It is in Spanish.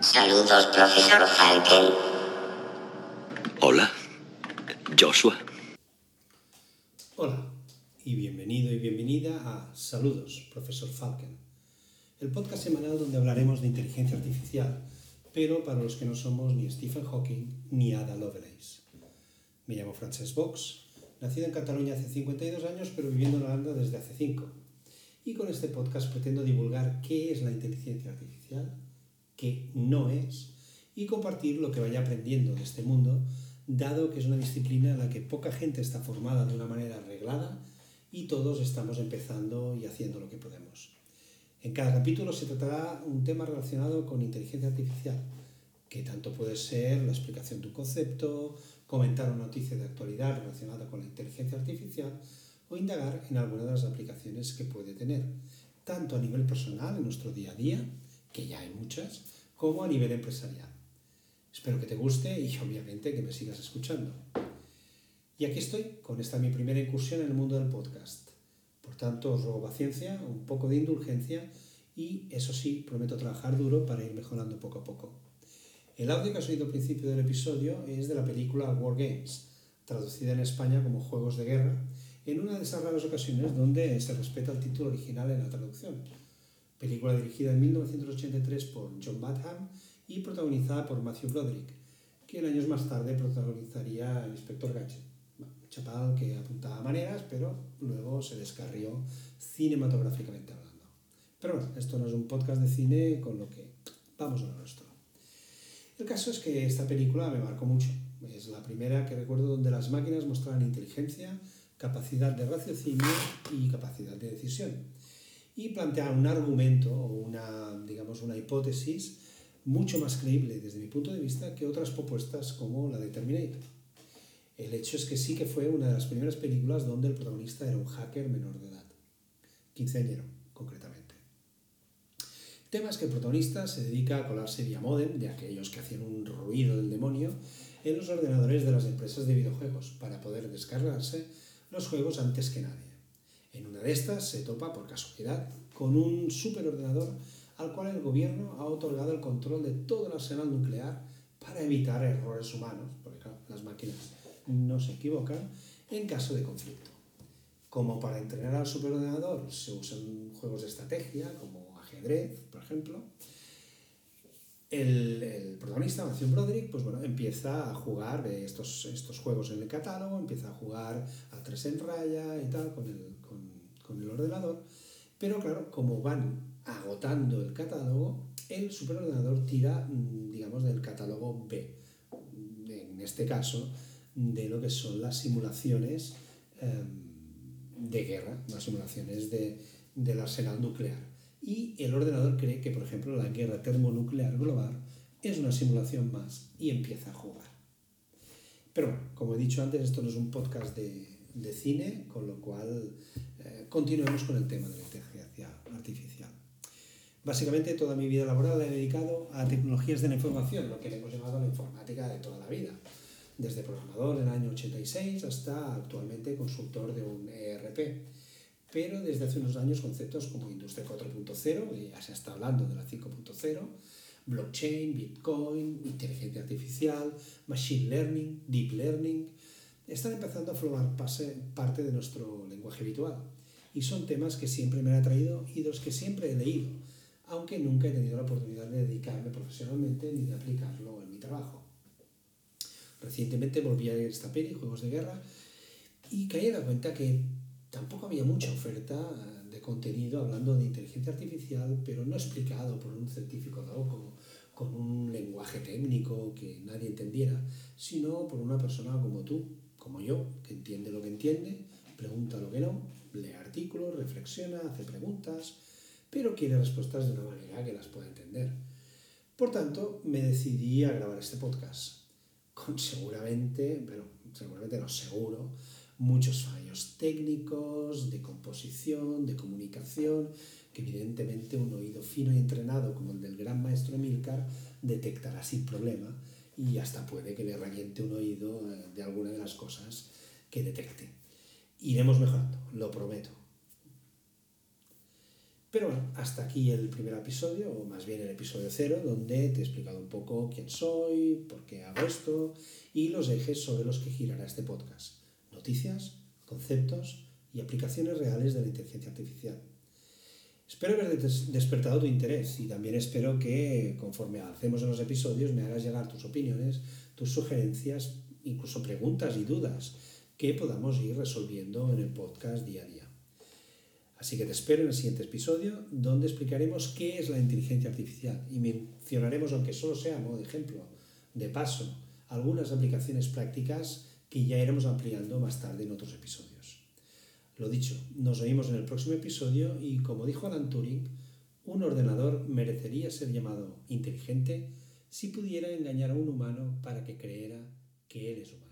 Saludos, profesor Falken. Hola, Joshua. Hola y bienvenido y bienvenida a Saludos, profesor Falken, el podcast semanal donde hablaremos de inteligencia artificial, pero para los que no somos ni Stephen Hawking ni Ada Lovelace. Me llamo Francesc Box, nacido en Cataluña hace 52 años, pero viviendo en Holanda desde hace 5. Y con este podcast pretendo divulgar qué es la inteligencia artificial, qué no es, y compartir lo que vaya aprendiendo de este mundo, dado que es una disciplina en la que poca gente está formada de una manera arreglada y todos estamos empezando y haciendo lo que podemos. En cada capítulo se tratará un tema relacionado con inteligencia artificial, que tanto puede ser la explicación de un concepto, comentar una noticia de actualidad relacionada con la inteligencia artificial o indagar en alguna de las aplicaciones que puede tener, tanto a nivel personal en nuestro día a día, que ya hay muchas, como a nivel empresarial. Espero que te guste y obviamente que me sigas escuchando. Y aquí estoy con esta mi primera incursión en el mundo del podcast. Por tanto, os ruego paciencia, un poco de indulgencia y, eso sí, prometo trabajar duro para ir mejorando poco a poco. El audio que has oído al principio del episodio es de la película War Games, traducida en España como Juegos de Guerra, en una de esas raras ocasiones donde se respeta el título original en la traducción. Película dirigida en 1983 por John Badham y protagonizada por Matthew Broderick, quien años más tarde protagonizaría El Inspector Gadget chaval que apuntaba maneras, pero luego se descarrió cinematográficamente hablando. Pero bueno, esto no es un podcast de cine, con lo que vamos a lo nuestro. El caso es que esta película me marcó mucho. Es la primera que recuerdo donde las máquinas mostraban inteligencia, capacidad de raciocinio y capacidad de decisión. Y planteaban un argumento o una, digamos, una hipótesis mucho más creíble desde mi punto de vista que otras propuestas como la de Terminator. El hecho es que sí que fue una de las primeras películas donde el protagonista era un hacker menor de edad, quinceañero concretamente. El tema es que el protagonista se dedica a colarse vía modem de aquellos que hacían un ruido del demonio en los ordenadores de las empresas de videojuegos para poder descargarse los juegos antes que nadie. De estas se topa por casualidad con un superordenador al cual el gobierno ha otorgado el control de todo el arsenal nuclear para evitar errores humanos, porque las máquinas no se equivocan en caso de conflicto. Como para entrenar al superordenador se usan juegos de estrategia como ajedrez, por ejemplo, el, el, protagonista, Matthew Broderick, pues bueno, empieza a jugar estos, estos juegos en el catálogo, empieza a jugar a tres en raya y tal con el, con, con el ordenador, pero claro, como van agotando el catálogo, el superordenador tira, mm, digamos, del catálogo B. En este caso, de lo que son las simulaciones em, de guerra, las simulaciones de, del arsenal nuclear. Y el ordenador cree que, por ejemplo, la guerra termonuclear global es una simulación más y empieza a jugar. Pero bueno, como he dicho antes, esto no es un podcast de cine, con lo cual eh, continuemos con el tema de la inteligencia artificial. Básicamente toda mi vida laboral la he dedicado a tecnologías de la información, lo que le hemos llamado la informática de toda la vida desde programador en el año 86 hasta actualmente consultor de un ERP. Pero desde hace unos años conceptos como Industria 4.0, y ya se está hablando de la 5.0, blockchain, bitcoin, inteligencia artificial, machine learning, deep learning, están empezando a formar parte de nuestro lenguaje habitual. Y son temas que siempre me han atraído y los que siempre he leído, aunque nunca he tenido la oportunidad de dedicarme profesionalmente ni de aplicarlo en mi trabajo. Recientemente volví a ver esta peli, Juegos de Guerra, y caí en la cuenta que tampoco había mucha oferta de contenido hablando de inteligencia artificial, pero no explicado por un científico loco, con un lenguaje técnico que nadie entendiera, sino por una persona como tú, como yo, que entiende lo que entiende, pregunta lo que no, lee artículos, reflexiona, hace preguntas, pero quiere respuestas de una manera que las pueda entender. Por tanto, me decidí a grabar este podcast con seguramente, pero seguramente no seguro, muchos fallos técnicos, de composición, de comunicación, que evidentemente un oído fino y entrenado como el del gran maestro Emilcar detectará sin problema y hasta puede que le reviente un oído eh, de alguna de las cosas que detecte. Iremos mejorando, lo prometo. Pero bueno, hasta aquí el primer episodio, o más bien el episodio cero, donde te he explicado un poco quién soy, por qué hago esto y los ejes sobre los que girará este podcast. Noticias, conceptos y aplicaciones reales de la inteligencia artificial. Espero haber despertado tu interés y también espero que conforme avancemos en los episodios me hagas llegar tus opiniones, tus sugerencias, incluso preguntas y dudas que podamos ir resolviendo en el podcast día a día. Así que te espero en el siguiente episodio donde explicaremos qué es la inteligencia artificial y mencionaremos, aunque solo sea modo de ejemplo, de paso, algunas aplicaciones prácticas que ya iremos ampliando más tarde en otros episodios. Lo dicho, nos oímos en el próximo episodio y como dijo Alan Turing, un ordenador merecería ser llamado inteligente si pudiera engañar a un humano para que creera que él es humano.